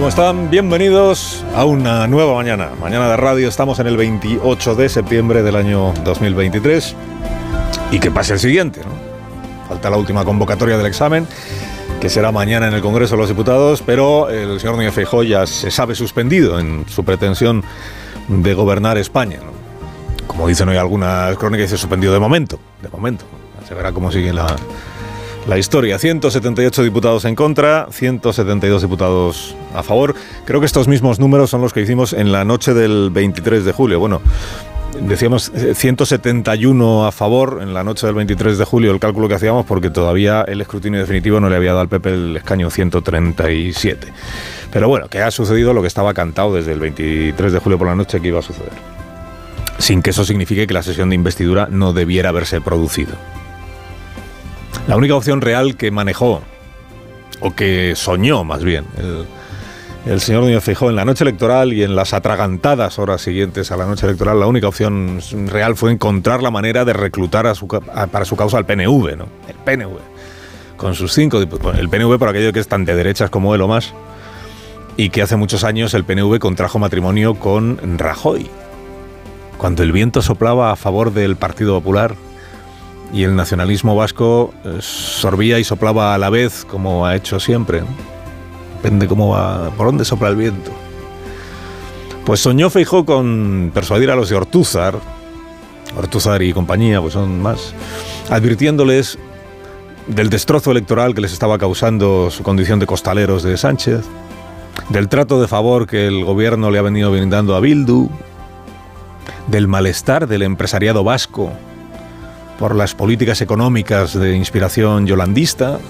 Como están, bienvenidos a una nueva mañana. Mañana de radio, estamos en el 28 de septiembre del año 2023. Y que pase el siguiente, ¿no? Falta la última convocatoria del examen, que será mañana en el Congreso de los Diputados, pero el señor Núñez Feijóo ya se sabe suspendido en su pretensión de gobernar España. ¿no? Como dicen hoy algunas crónicas, dice suspendido de momento, de momento. Se verá cómo sigue la, la historia. 178 diputados en contra, 172 diputados a favor. Creo que estos mismos números son los que hicimos en la noche del 23 de julio. Bueno, decíamos eh, 171 a favor en la noche del 23 de julio, el cálculo que hacíamos, porque todavía el escrutinio definitivo no le había dado al PP el escaño 137. Pero bueno, que ha sucedido lo que estaba cantado desde el 23 de julio por la noche que iba a suceder. Sin que eso signifique que la sesión de investidura no debiera haberse producido. La única opción real que manejó, o que soñó más bien, el, señor Núñez Feijóo en la noche electoral y en las atragantadas horas siguientes a la noche electoral, la única opción real fue encontrar la manera de reclutar para su causa al PNV, ¿no? El PNV. Con sus cinco diputados. El PNV, por aquello que es tan de derechas como él o más, y que hace muchos años el PNV contrajo matrimonio con Rajoy. Cuando el viento soplaba a favor del Partido Popular, y el nacionalismo vasco eh, sorbía y soplaba a la vez, como ha hecho siempre. Depende cómo va, por dónde sopla el viento. Pues soñó Feijó con persuadir a los de Ortúzar, Ortúzar y compañía, pues son más, advirtiéndoles del destrozo electoral que les estaba causando su condición de costaleros de Sánchez, del trato de favor que el gobierno le ha venido brindando a Bildu, del malestar del empresariado vasco por las políticas económicas de inspiración yolandista.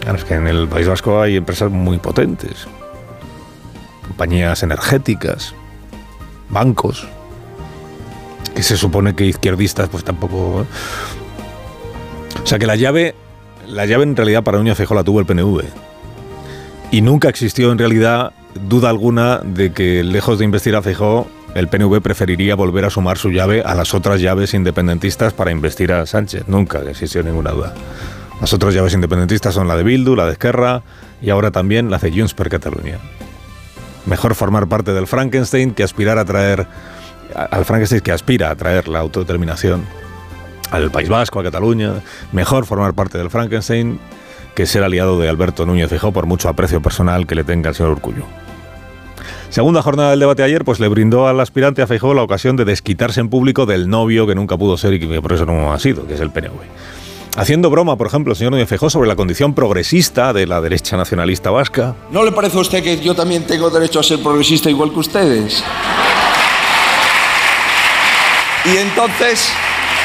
Claro, es que en el País Vasco hay empresas muy potentes, compañías energéticas, bancos, que se supone que izquierdistas pues tampoco... ¿eh? O sea que la llave, la llave en realidad para Núñez Feijóo la tuvo el PNV. Y nunca existió en realidad duda alguna de que lejos de investir a Feijóo el PNV preferiría volver a sumar su llave a las otras llaves independentistas para investir a Sánchez. Nunca existió ninguna duda. Las otras llaves independentistas son la de Bildu, la de Esquerra y ahora también la de Junts per Catalunya. Mejor formar parte del Frankenstein que aspirar a traer al Frankenstein que aspira a traer la autodeterminación al País Vasco, a Cataluña. Mejor formar parte del Frankenstein que ser aliado de Alberto Núñez Feijóo por mucho aprecio personal que le tenga el señor Urcullo. Segunda jornada del debate ayer, pues le brindó al aspirante a Feijóo la ocasión de desquitarse en público del novio que nunca pudo ser y que por eso no ha sido, que es el PNV. Haciendo broma, por ejemplo, el señor Núñez Feijóo sobre la condición progresista de la derecha nacionalista vasca. ¿No le parece a usted que yo también tengo derecho a ser progresista igual que ustedes? Y entonces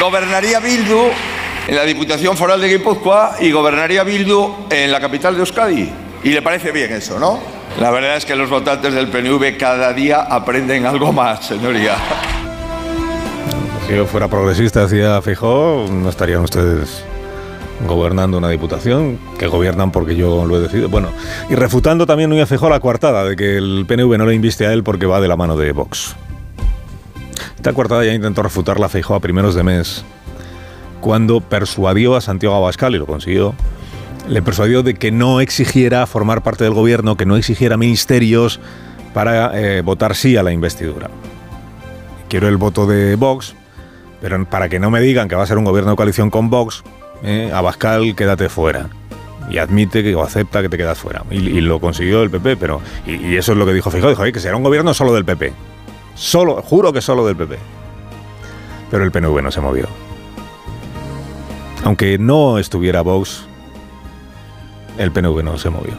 gobernaría Bildu en la Diputación Foral de Guipúzcoa y gobernaría Bildu en la capital de Euskadi. Y le parece bien eso, ¿no? La verdad es que los votantes del PNV cada día aprenden algo más, señoría. Si yo fuera progresista, decía Feijóo, no estarían ustedes gobernando una diputación, que gobiernan porque yo lo he decidido. Bueno, y refutando también Núñez Feijóo la coartada de que el PNV no le inviste a él porque va de la mano de Vox. Esta coartada ya intentó refutarla Feijóo a primeros de mes, cuando persuadió a Santiago Abascal, y lo consiguió, le persuadió de que no exigiera formar parte del gobierno, que no exigiera ministerios para eh, votar sí a la investidura. Quiero el voto de Vox, pero para que no me digan que va a ser un gobierno de coalición con Vox, eh, Abascal, quédate fuera. Y admite que, o acepta que te quedas fuera. Y, lo consiguió el PP, pero. Y, eso es lo que dijo Feijóo, dijo "Oye, que será un gobierno solo del PP. Solo, juro que solo del PP. Pero el PNV no se movió. Aunque no estuviera Vox, el PNV no se movió.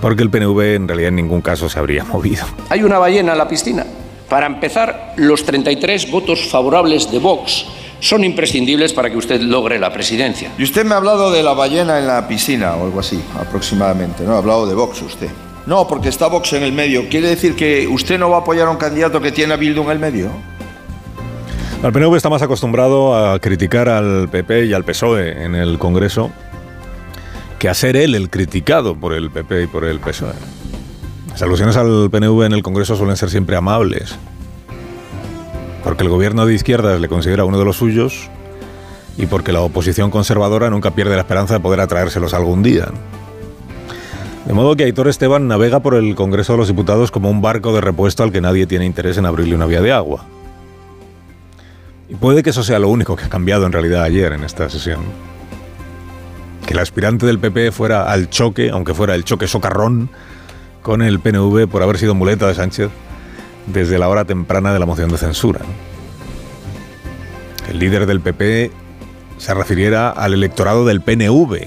Porque el PNV en realidad en ningún caso se habría movido. Hay una ballena en la piscina. Para empezar, los 33 votos favorables de Vox son imprescindibles para que usted logre la presidencia. Y usted me ha hablado de la ballena en la piscina o algo así, aproximadamente, ¿no? Ha hablado de Vox usted. No, porque está Vox en el medio. ¿Quiere decir que usted no va a apoyar a un candidato que tiene a Bildu en el medio? El PNV está más acostumbrado a criticar al PP y al PSOE en el Congreso que a ser él el criticado por el PP y por el PSOE. Las alusiones al PNV en el Congreso suelen ser siempre amables, porque el gobierno de izquierdas le considera uno de los suyos y porque la oposición conservadora nunca pierde la esperanza de poder atraérselos algún día. De modo que Aitor Esteban navega por el Congreso de los Diputados como un barco de repuesto al que nadie tiene interés en abrirle una vía de agua. Y puede que eso sea lo único que ha cambiado en realidad ayer en esta sesión. Que el aspirante del PP fuera al choque, aunque fuera el choque socarrón, con el PNV por haber sido muleta de Sánchez desde la hora temprana de la moción de censura. El líder del PP se refiriera al electorado del PNV.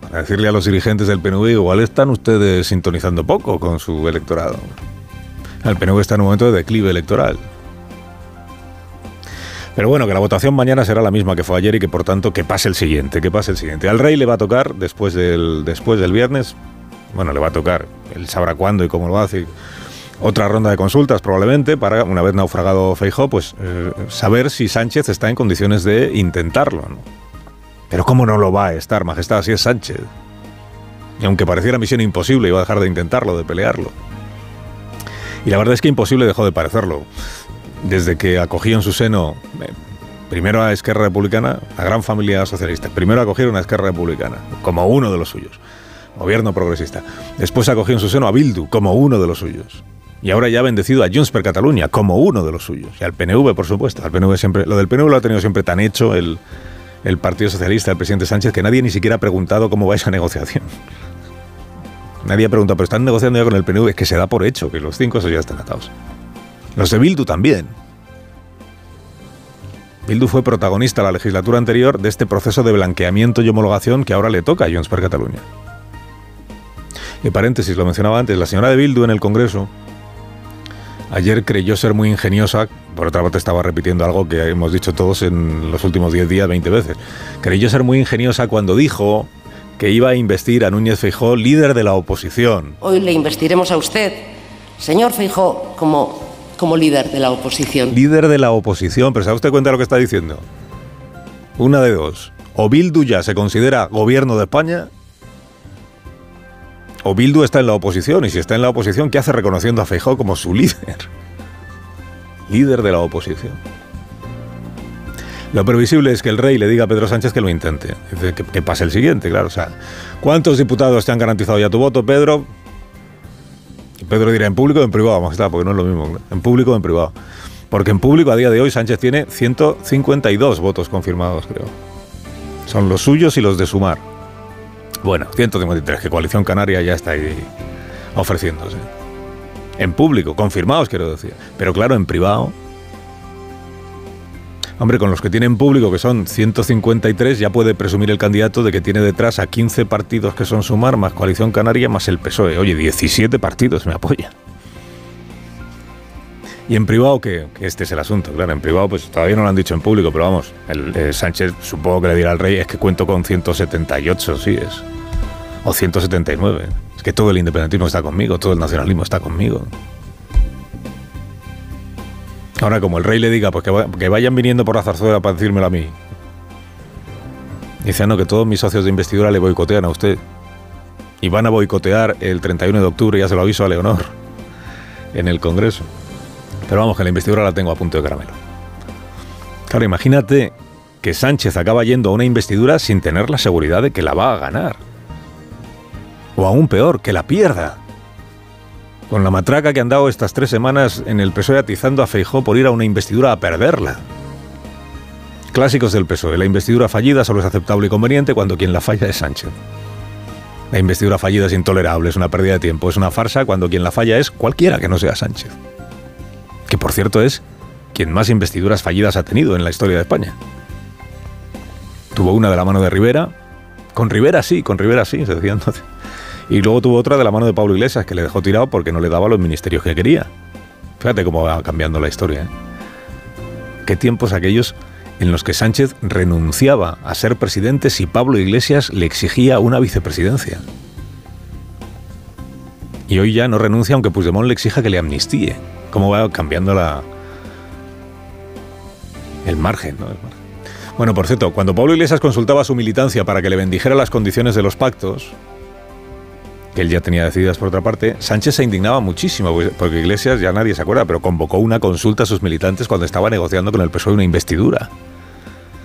Para decirle a los dirigentes del PNV, igual están ustedes sintonizando poco con su electorado. El PNV está en un momento de declive electoral. Pero bueno, que la votación mañana será la misma que fue ayer y que por tanto que pase el siguiente, que pase el siguiente. Al rey le va a tocar después del, después del viernes, bueno, le va a tocar, él sabrá cuándo y cómo lo hace. Otra ronda de consultas probablemente para, una vez naufragado Feijó, pues eh, saber si Sánchez está en condiciones de intentarlo. Pero ¿cómo no lo va a estar, Majestad, si es Sánchez? Y aunque pareciera misión imposible, iba a dejar de intentarlo, de pelearlo. Y la verdad es que imposible dejó de parecerlo desde que acogió en su seno eh, primero a Esquerra Republicana, a gran familia socialista. Primero acogieron a Esquerra Republicana como uno de los suyos, gobierno progresista. Después acogió en su seno a Bildu como uno de los suyos. Y ahora ya ha bendecido a Junts per Catalunya como uno de los suyos. Y al PNV, por supuesto. Al PNV siempre, lo del PNV lo ha tenido siempre tan hecho el, el Partido Socialista, el presidente Sánchez, que nadie ni siquiera ha preguntado cómo va esa negociación. Nadie ha preguntado, pero están negociando ya con el PNV, es que se da por hecho que los cinco esos ya están atados. Los de Bildu también. Bildu fue protagonista la legislatura anterior de este proceso de blanqueamiento y homologación que ahora le toca a Junts per Catalunya. Y paréntesis, lo mencionaba antes, la señora de Bildu en el Congreso ayer creyó ser muy ingeniosa, por otra parte estaba repitiendo algo que hemos dicho todos en los últimos 10 días 20 veces, creyó ser muy ingeniosa cuando dijo que iba a investir a Núñez Feijó líder de la oposición. Hoy le investiremos a usted, señor Feijó, como como líder de la oposición. Líder de la oposición, pero ¿se usted cuenta de lo que está diciendo? Una de dos. O Bildu ya se considera gobierno de España, o Bildu está en la oposición, y si está en la oposición, ¿qué hace reconociendo a Feijóo como su líder? líder de la oposición. Lo previsible es que el rey le diga a Pedro Sánchez que lo intente, que, que pase el siguiente, claro. O sea, ¿cuántos diputados te han garantizado ya tu voto, Pedro? Pedro dirá en público o en privado, vamos a porque no es lo mismo. En público o en privado. Porque en público a día de hoy Sánchez tiene 152 votos confirmados, creo. Son los suyos y los de Sumar. Bueno, 153, que Coalición Canaria ya está ahí ofreciéndose. En público, confirmados quiero decir. Pero claro, en privado Hombre, con los que tienen público, que son 153, ya puede presumir el candidato de que tiene detrás a 15 partidos que son Sumar, más Coalición Canaria, más el PSOE. Oye, 17 partidos me apoyan. Y en privado, que, este es el asunto, claro, en privado pues todavía no lo han dicho en público, pero vamos, el, eh, Sánchez supongo que le dirá al rey, es que cuento con 178, sí es, o 179, es que todo el independentismo está conmigo, todo el nacionalismo está conmigo. Ahora, como el rey le diga, pues que, vayan viniendo por la zarzuela para decírmelo a mí. Dice, que todos mis socios de investidura le boicotean a usted. Y van a boicotear el 31 de octubre, ya se lo aviso a Leonor, en el Congreso. Pero vamos, que la investidura la tengo a punto de caramelo. Claro, imagínate que Sánchez acaba yendo a una investidura sin tener la seguridad de que la va a ganar. O aún peor, que la pierda con la matraca que han dado estas tres semanas en el PSOE atizando a Feijó por ir a una investidura a perderla. Clásicos del PSOE. La investidura fallida solo es aceptable y conveniente cuando quien la falla es Sánchez. La investidura fallida es intolerable, es una pérdida de tiempo, es una farsa cuando quien la falla es cualquiera que no sea Sánchez. Que por cierto es quien más investiduras fallidas ha tenido en la historia de España. Tuvo una de la mano de Rivera. Con Rivera sí, con Rivera sí, se decía entonces. Y luego tuvo otra de la mano de Pablo Iglesias, que le dejó tirado porque no le daba los ministerios que quería. Fíjate cómo va cambiando la historia. ¿eh? Qué tiempos aquellos en los que Sánchez renunciaba a ser presidente si Pablo Iglesias le exigía una vicepresidencia. Y hoy ya no renuncia aunque Puigdemont le exija que le amnistíe. ¿Cómo va cambiando la, el margen, ¿no? El margen. Bueno, por cierto, cuando Pablo Iglesias consultaba a su militancia para que le bendijera las condiciones de los pactos, que él ya tenía decididas por otra parte, Sánchez se indignaba muchísimo, pues, porque Iglesias, ya nadie se acuerda, pero convocó una consulta a sus militantes cuando estaba negociando con el PSOE una investidura.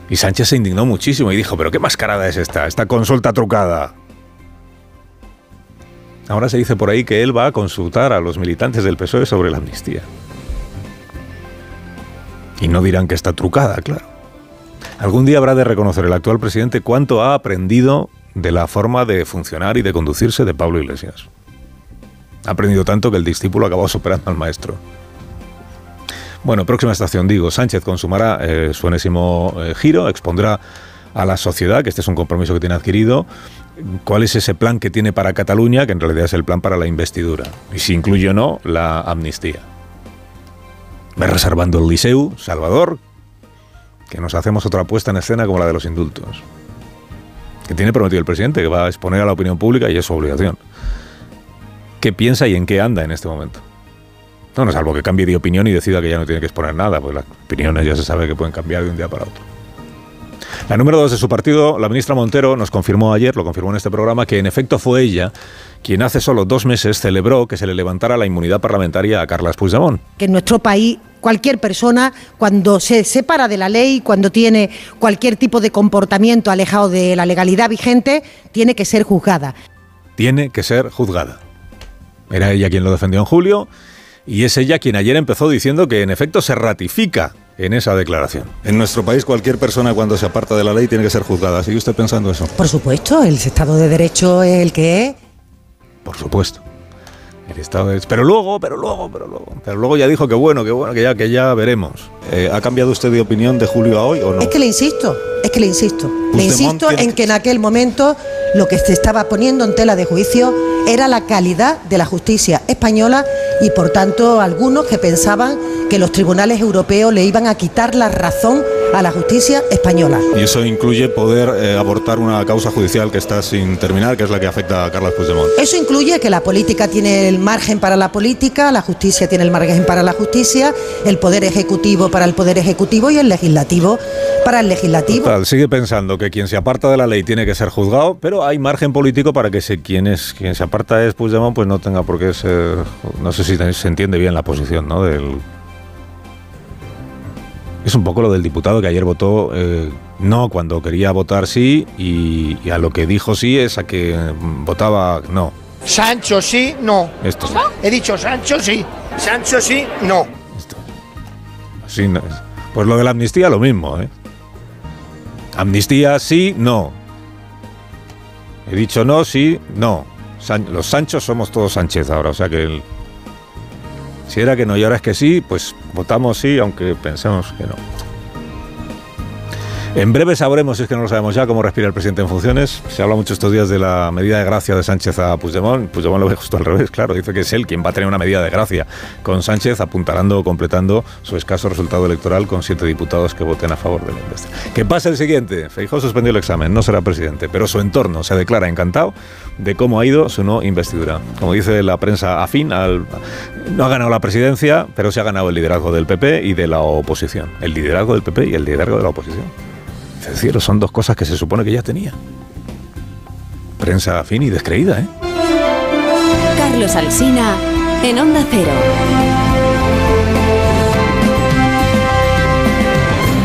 Y Sánchez se indignó muchísimo y dijo, pero qué mascarada es esta, esta consulta trucada. Ahora se dice por ahí que él va a consultar a los militantes del PSOE sobre la amnistía. Y no dirán que está trucada, claro. Algún día habrá de reconocer el actual presidente cuánto ha aprendido de la forma de funcionar y de conducirse de Pablo Iglesias. Ha aprendido tanto que el discípulo acabó superando al maestro. Bueno, próxima estación, digo, Sánchez consumará eh, su enésimo eh, giro, expondrá a la sociedad, que este es un compromiso que tiene adquirido, cuál es ese plan que tiene para Cataluña, que en realidad es el plan para la investidura, y si incluye o no la amnistía. Va reservando el Liceu, Salvador, que nos hacemos otra puesta en escena como la de los indultos. Que tiene prometido el presidente, que va a exponer a la opinión pública y es su obligación. ¿Qué piensa y en qué anda en este momento? No, no salvo que cambie de opinión y decida que ya no tiene que exponer nada, pues las opiniones ya se sabe que pueden cambiar de un día para otro. La número dos de su partido, la ministra Montero, nos confirmó ayer, lo confirmó en este programa, que en efecto fue ella quien hace solo dos meses celebró que se le levantara la inmunidad parlamentaria a Carlas Puigdemont. Que en nuestro país cualquier persona, cuando se separa de la ley, cuando tiene cualquier tipo de comportamiento alejado de la legalidad vigente, tiene que ser juzgada. Tiene que ser juzgada. Era ella quien lo defendió en julio y es ella quien ayer empezó diciendo que en efecto se ratifica en esa declaración. En nuestro país cualquier persona cuando se aparta de la ley tiene que ser juzgada. ¿Sigue usted pensando eso? Por supuesto, el Estado de Derecho es el que es. Por supuesto. El Estado de Derecho. Pero luego, pero luego, pero luego. Pero luego ya dijo que bueno, que bueno, que ya, que ya veremos. Eh, ¿Ha cambiado usted de opinión de julio a hoy o no? Es que le insisto, es que le insisto. Le insisto en que en aquel momento lo que se estaba poniendo en tela de juicio era la calidad de la justicia española y por tanto algunos que pensaban que los tribunales europeos le iban a quitar la razón a la justicia española. Y eso incluye poder eh, abortar una causa judicial que está sin terminar, que es la que afecta a Carlos Puigdemont. Eso incluye que la política tiene el margen para la política, la justicia tiene el margen para la justicia, el poder ejecutivo para el poder ejecutivo y el legislativo para el legislativo. Total, sigue pensando que quien se aparta de la ley tiene que ser juzgado, pero hay margen político para que se, quien, es, quien se aparta es Puigdemont, pues no tenga por qué ser... No sé si se entiende bien la posición, ¿no? Del, es un poco lo del diputado que ayer votó eh, no cuando quería votar sí y, y a lo que dijo sí es a que mm, votaba no. Sancho sí, no. Esto, He dicho Sancho sí. Sancho sí, no. esto. Sí, no, es- pues lo de la amnistía lo mismo, ¿eh? Amnistía sí, no. He dicho no, sí, no. San- los Sanchos somos todos Sánchez ahora, o sea que el- si era que no y ahora es que sí, pues votamos sí, aunque pensemos que no. En breve sabremos, si es que no lo sabemos ya, cómo respira el presidente en funciones. Se habla mucho estos días de la medida de gracia de Sánchez a Puigdemont. Puigdemont lo ve justo al revés, claro. Dice que es él quien va a tener una medida de gracia con Sánchez, apuntalando o completando su escaso resultado electoral con siete diputados que voten a favor de la investidura. Que pase el siguiente. Feijóo suspendió el examen, no será presidente, pero su entorno se declara encantado de cómo ha ido su no investidura. Como dice la prensa afín, no ha ganado la presidencia, pero se ha ganado el liderazgo del PP y de la oposición. El liderazgo del PP y el liderazgo de la oposición. Es son dos cosas que se supone que ya tenía. Prensa afín y descreída, ¿eh? Carlos Alsina en Onda Cero.